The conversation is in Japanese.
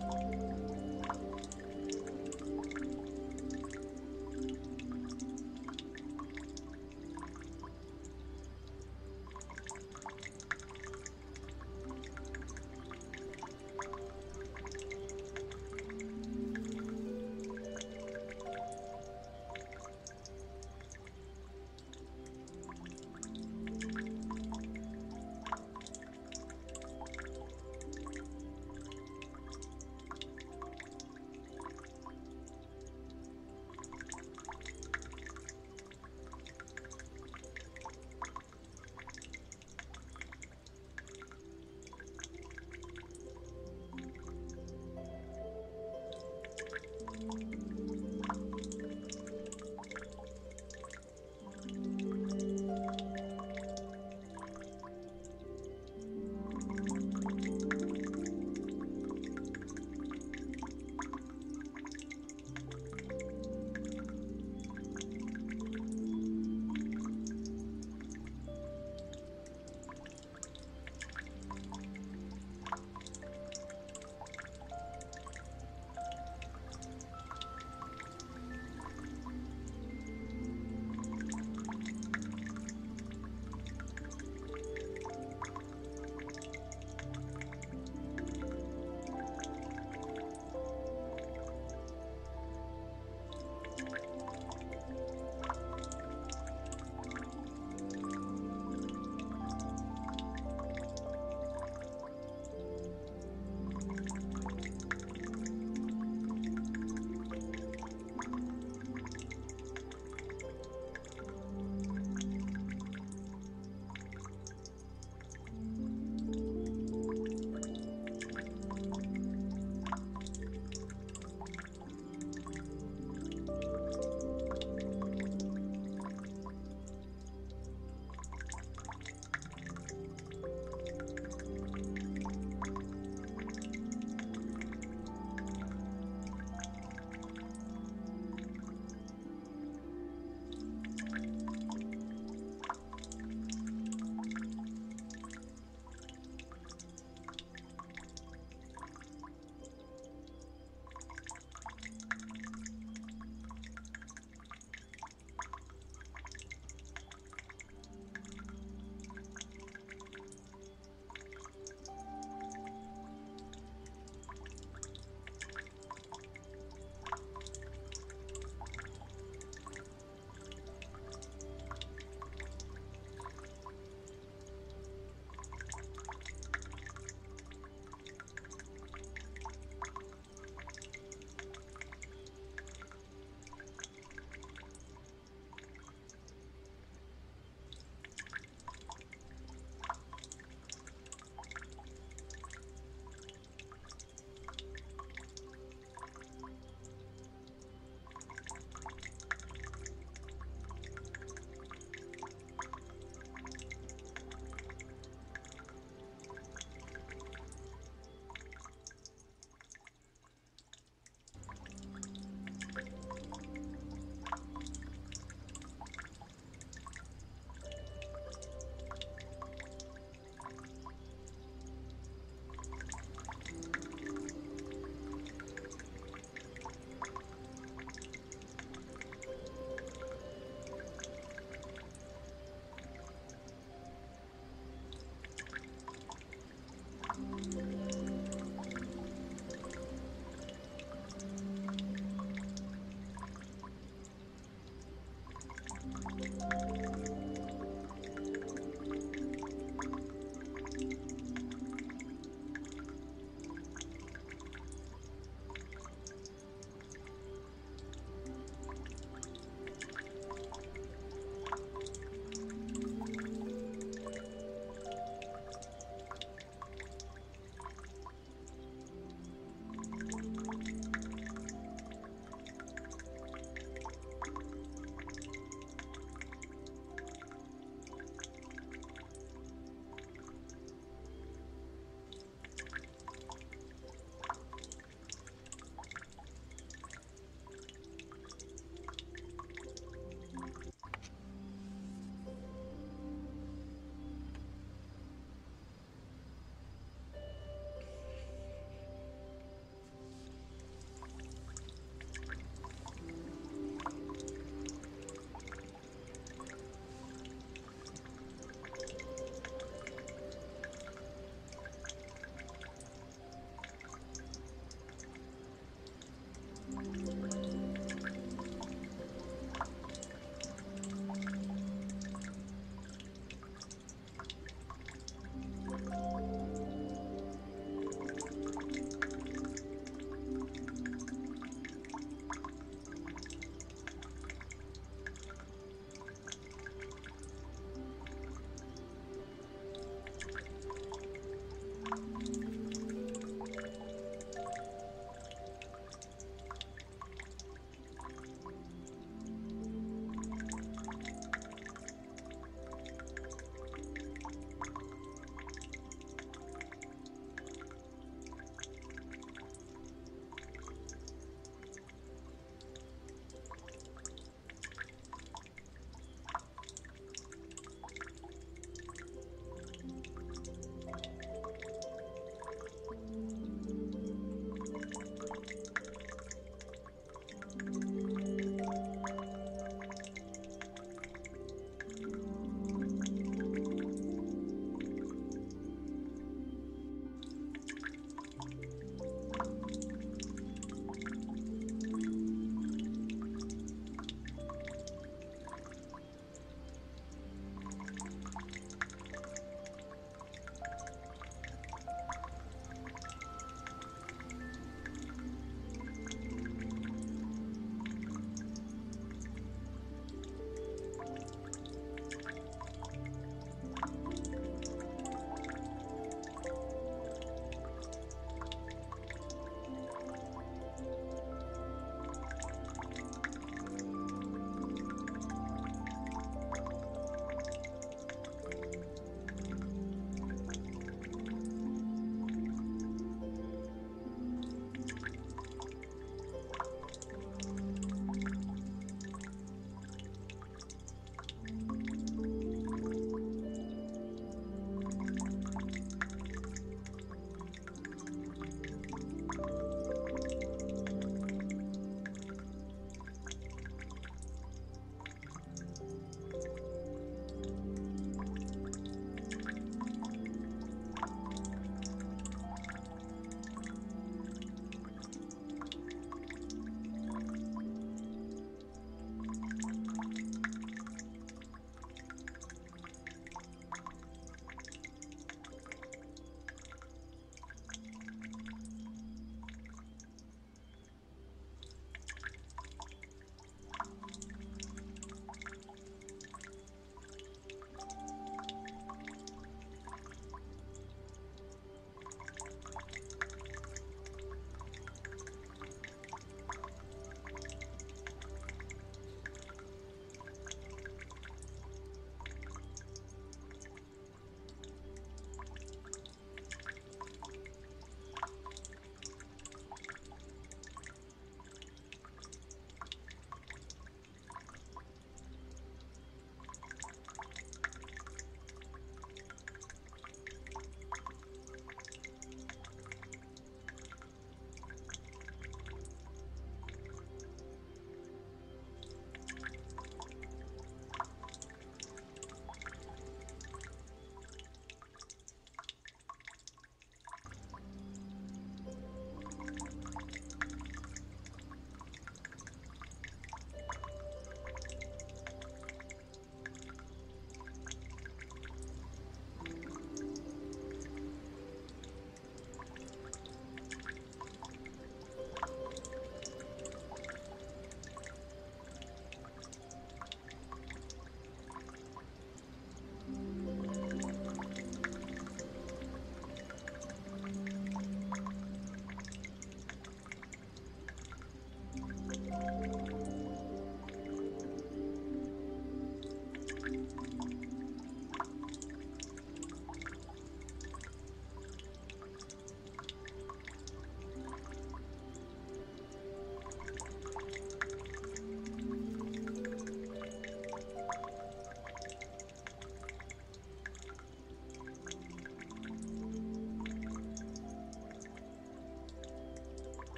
あっ。